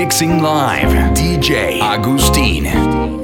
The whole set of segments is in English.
Mixing live, DJ Agustin.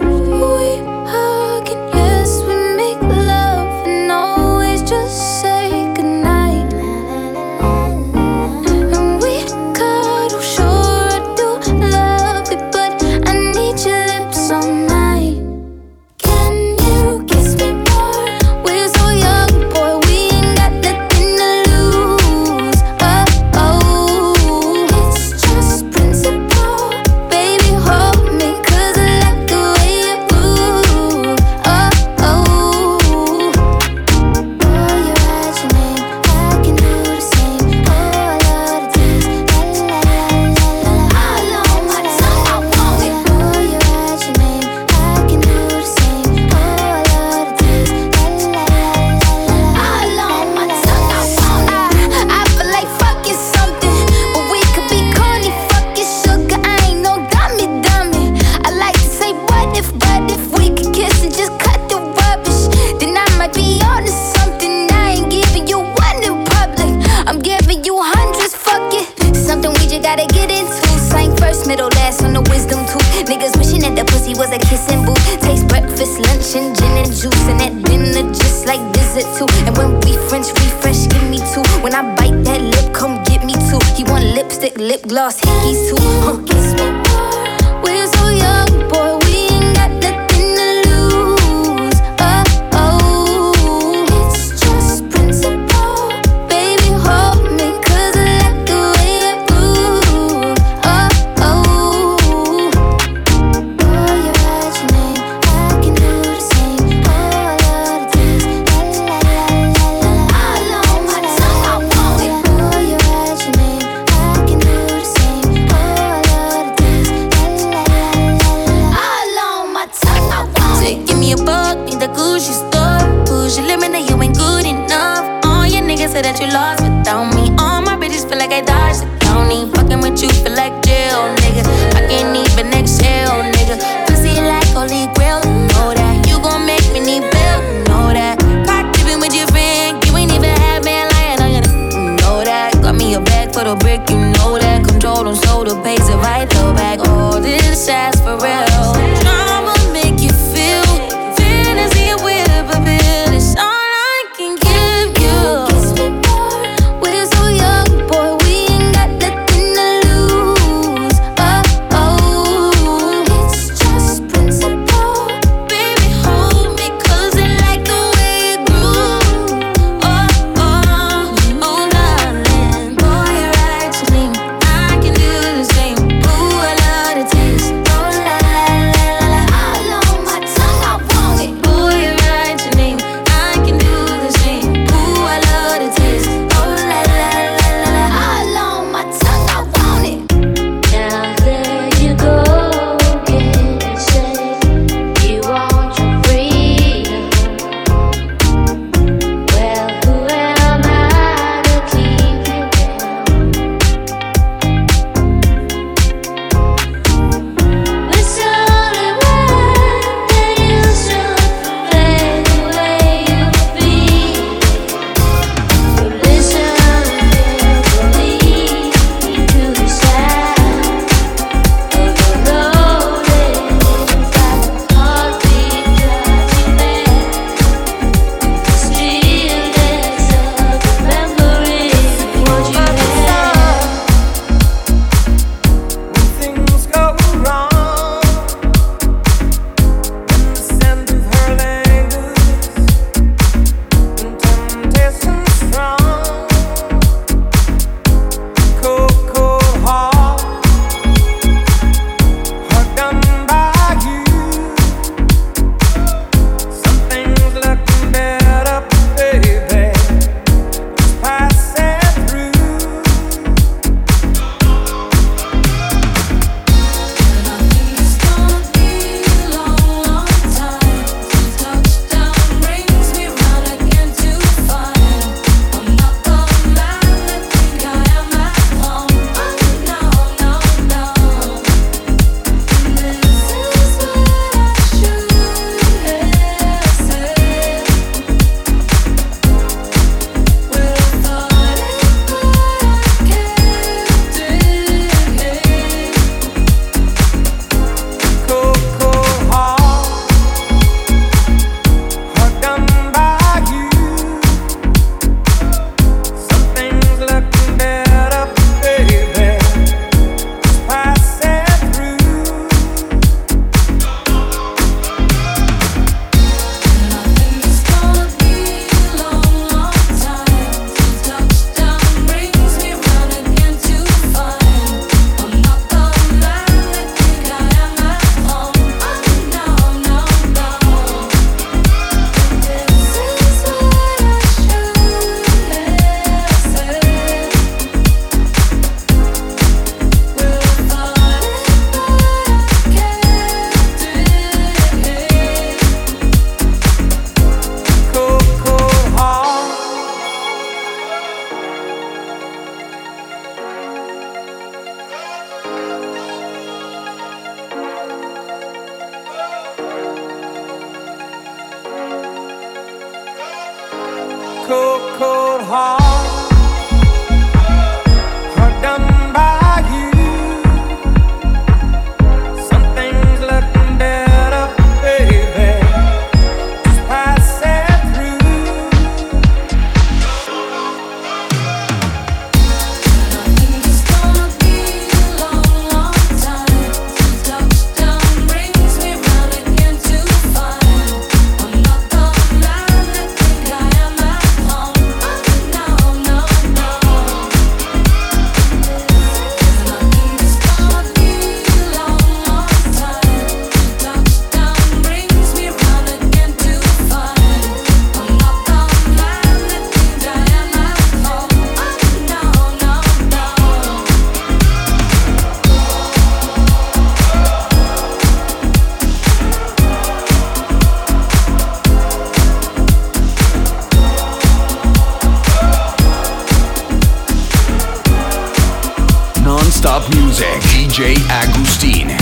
You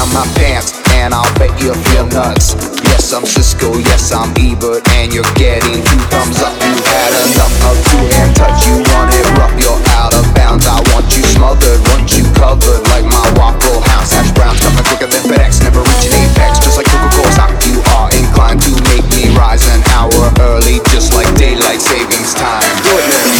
down my pants, and I'll bet you feel nuts. Yes, I'm Siskel, yes, I'm Ebert, and you're getting two thumbs up. You had enough of two hand touch, you want it rough, you're out of bounds. I want you smothered, want you covered like my Waffle House hash browns. Coming quicker than FedEx, never reaching apex, just like Coca-Cola stock. You are inclined to make me rise an hour early, just like daylight savings time. Do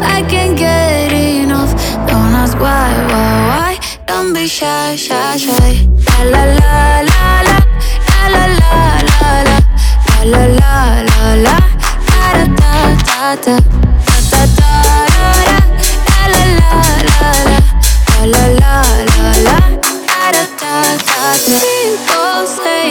I can't get enough. Don't ask why, why, why. Don't be shy, shy, shy. La la la la la la la la la la la la la la la da da da da da da da la la la la la la la la la da da da da. People say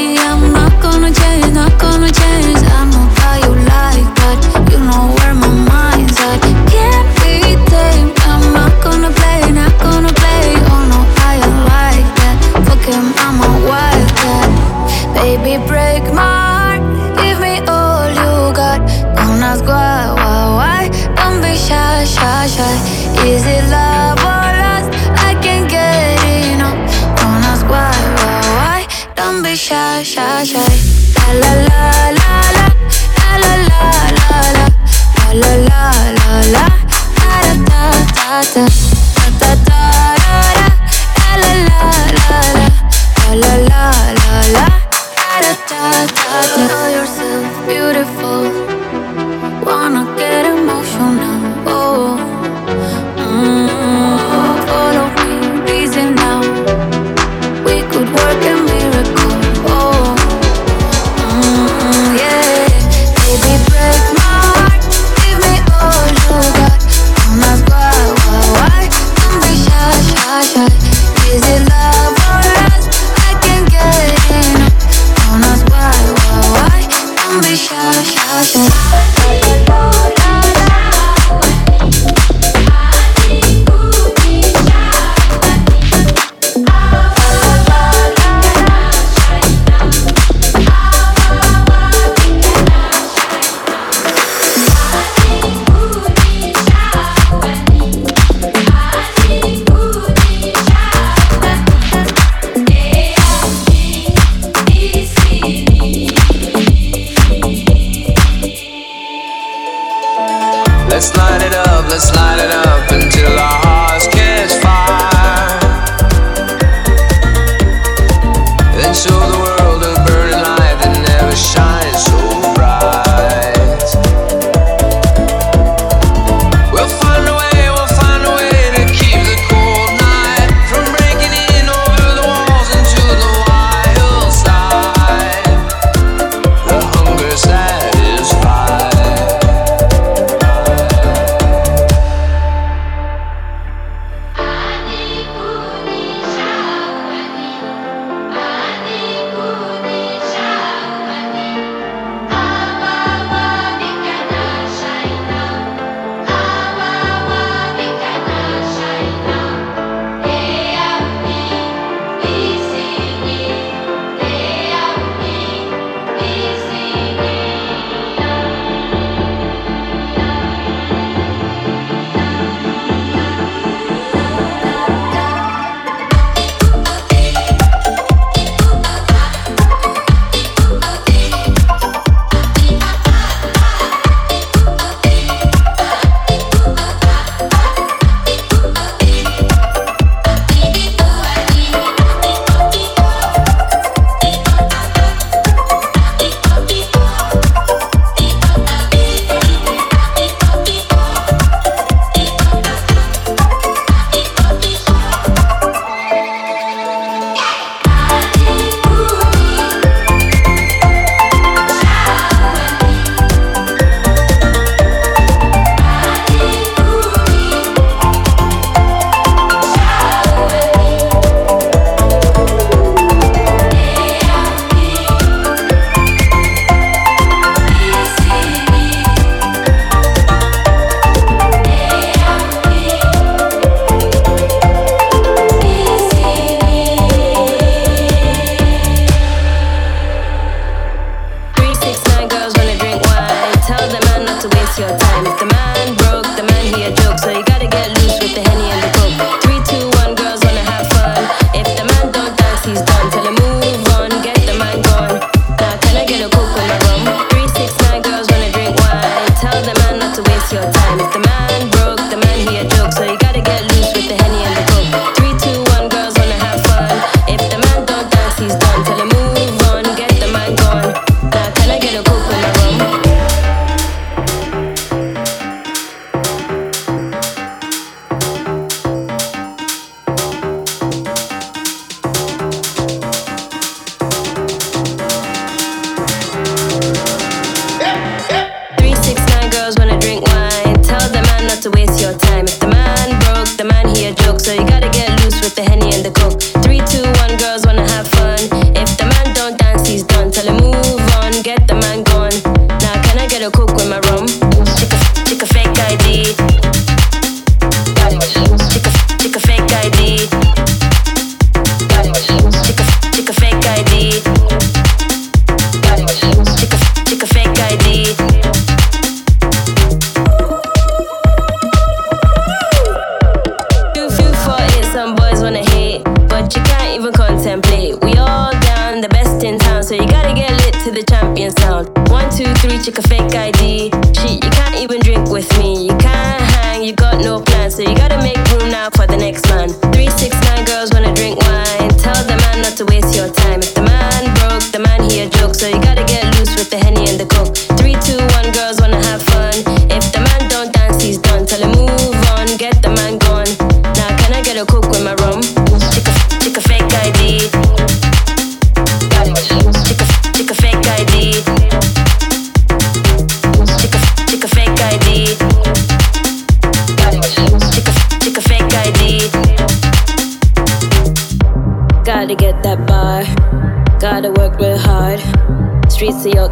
time. If the man broke, the man he a joke, so you gotta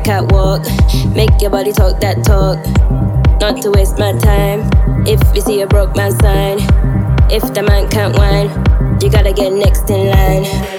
catwalk. Make your body talk that talk. Not to waste my time. If you see a broke man sign, if the man can't whine, you gotta get next in line.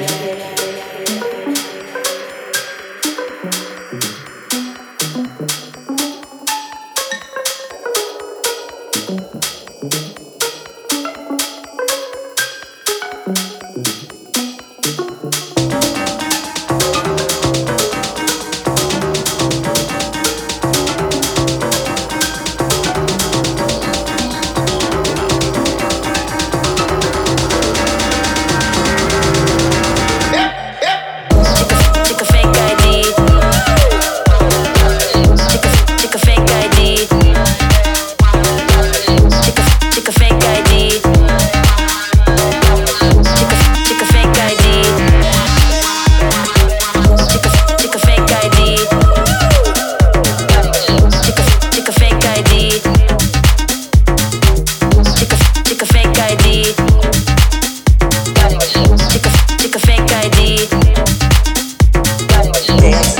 Yes.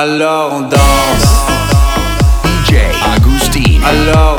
Alors on danse. DJ Agustin. Alors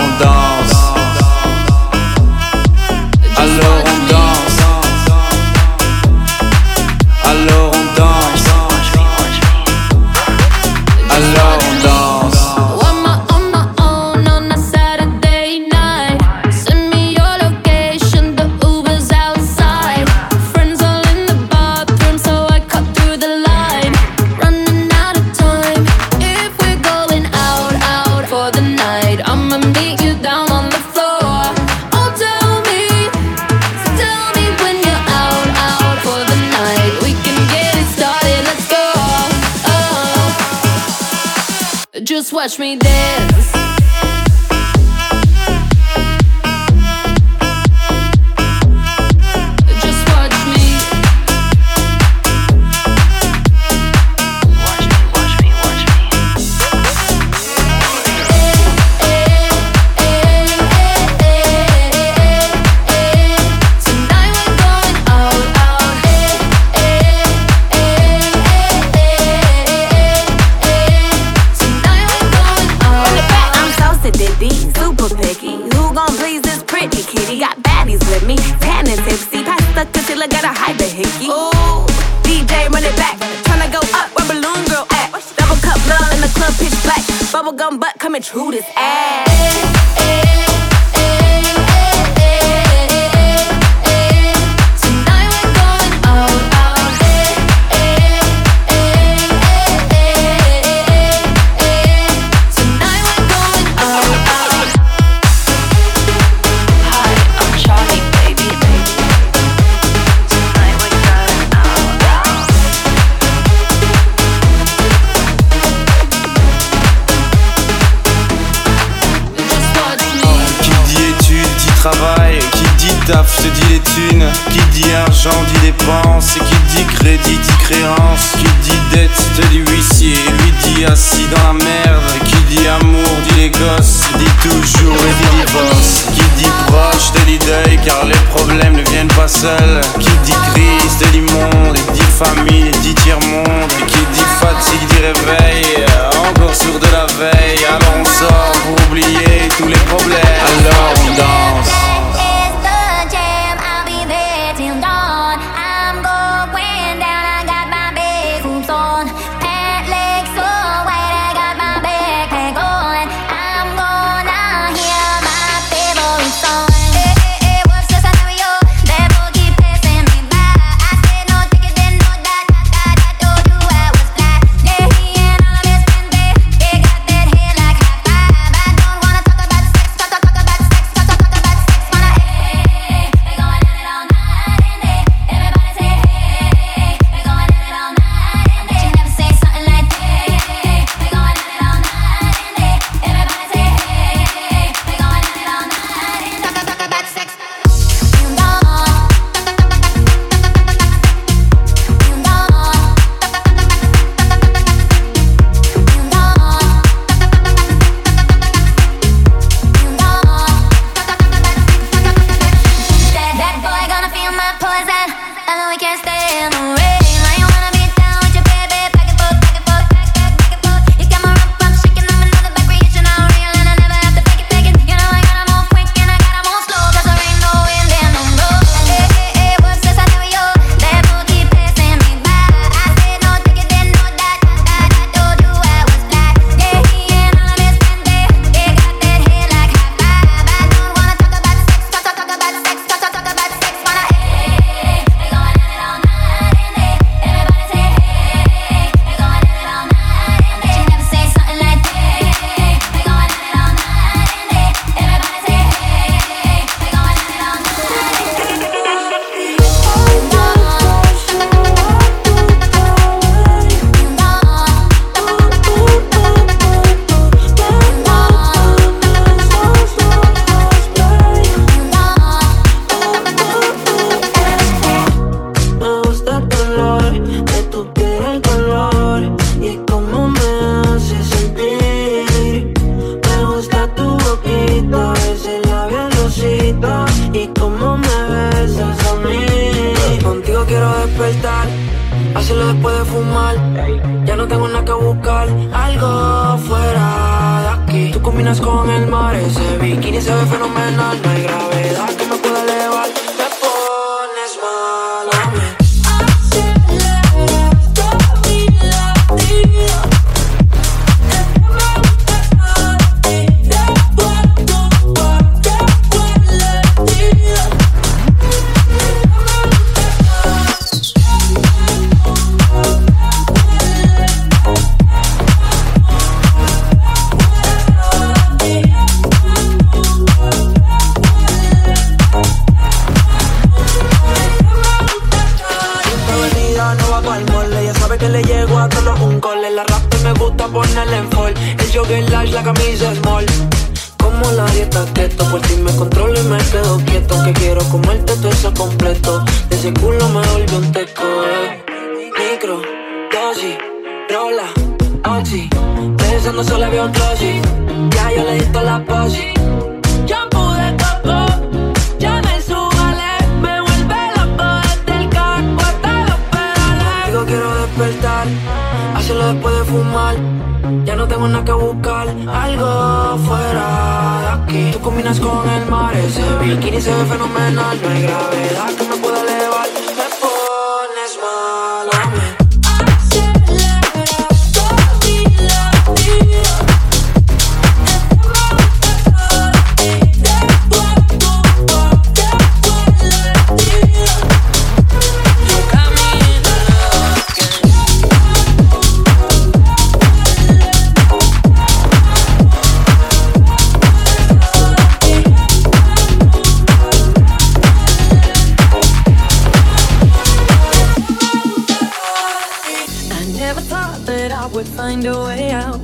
would find a way out.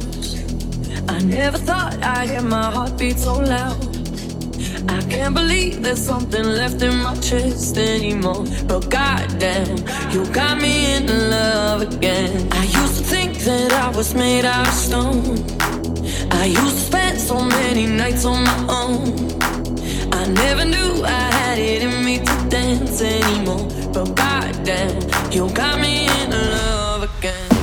I never thought I'd hear my heartbeat so loud. I can't believe there's something left in my chest anymore. But goddamn, you got me in love again. I used to think that I was made out of stone. I used to spend so many nights on my own. I never knew I had it in me to dance anymore. But goddamn, you got me in love again.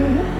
Mm-hmm.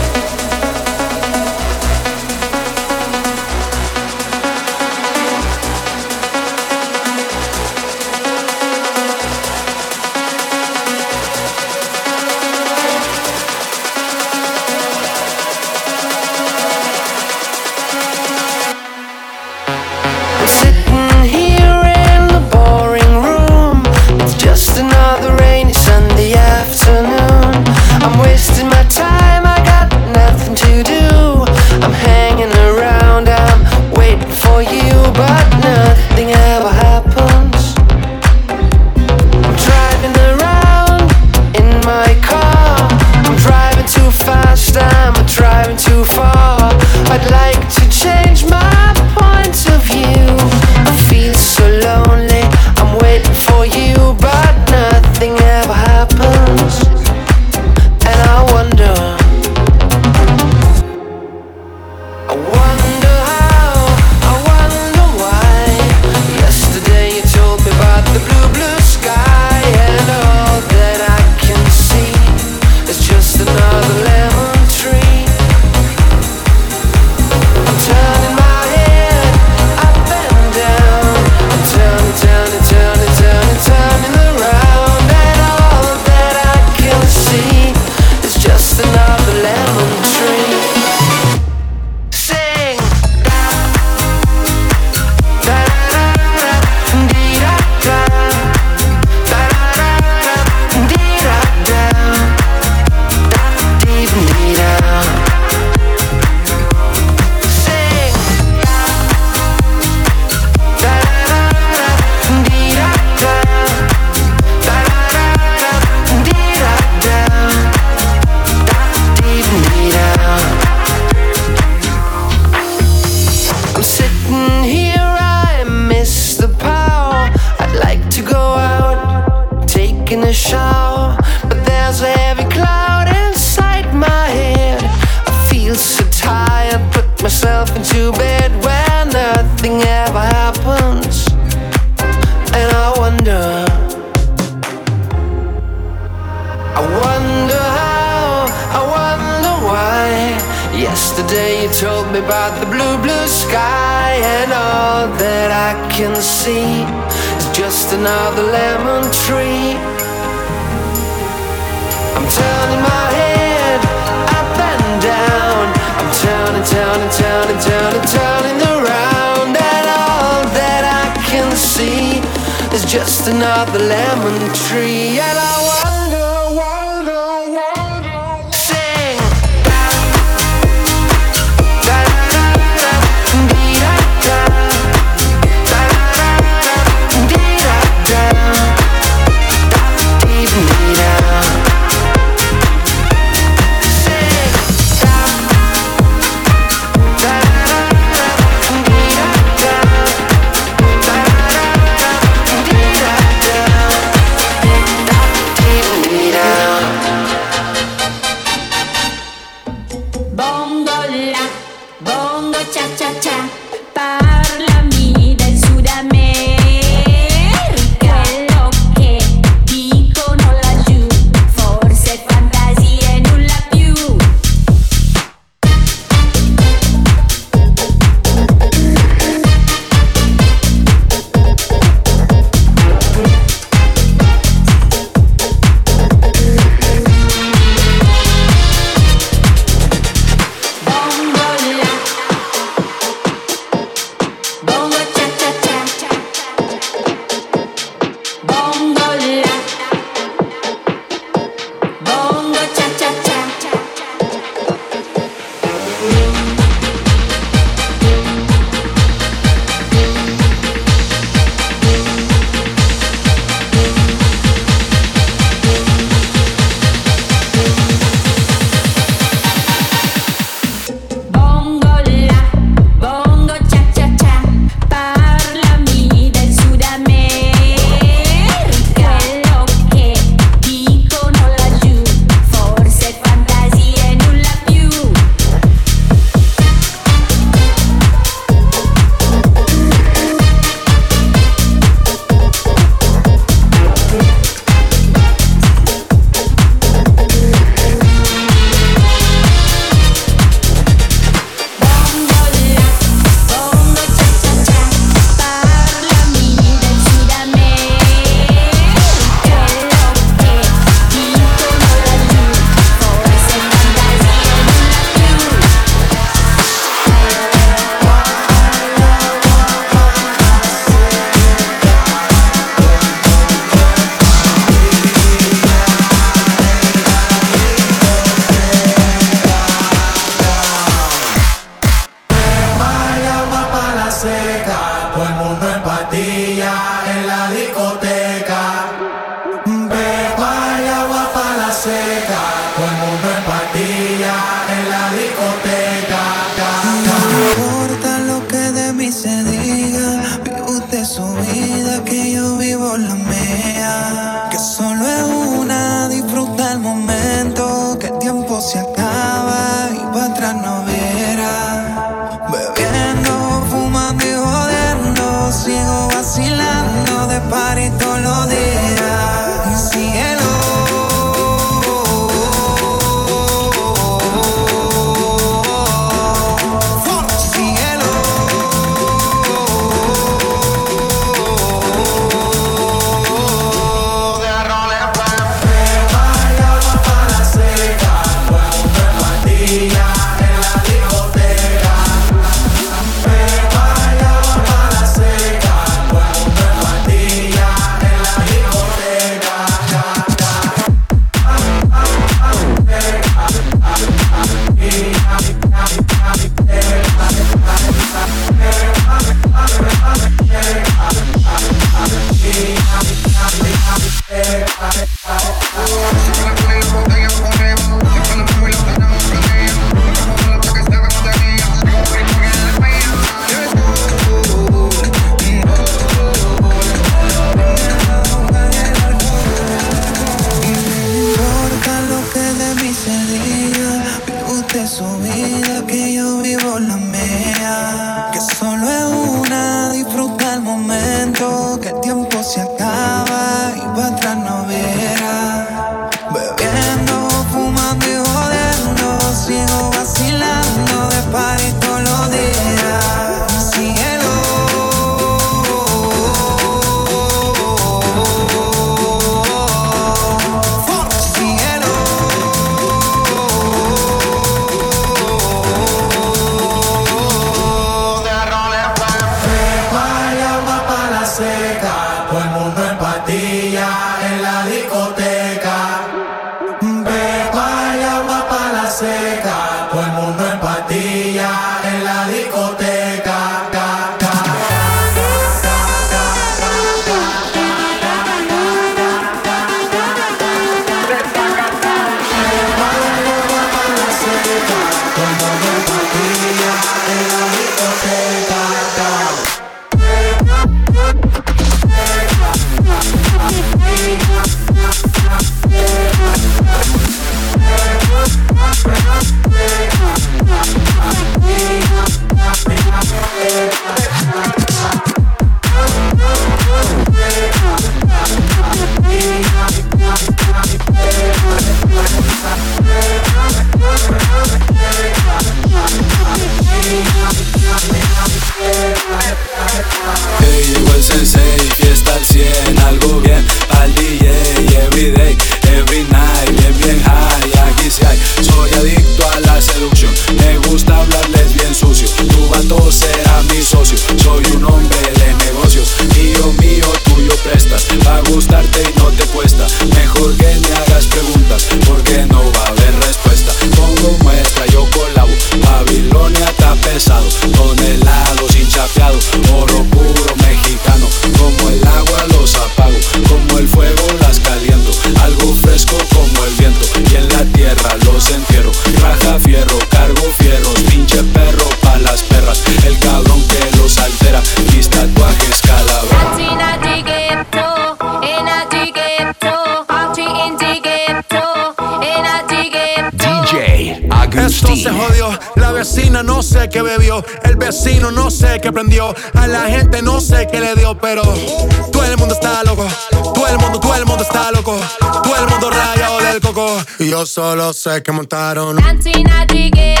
Solo sé que montaron. Cantina de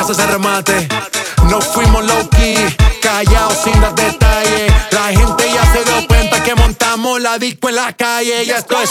casa se remate. No fuimos low key, callados sin dar detalles. La gente ya se dio cuenta que montamos la disco en la calle. Y esto es.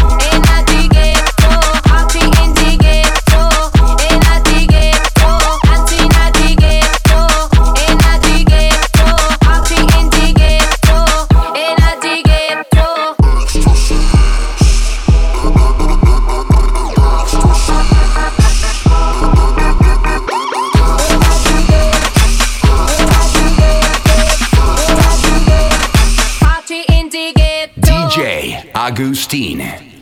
Agustine.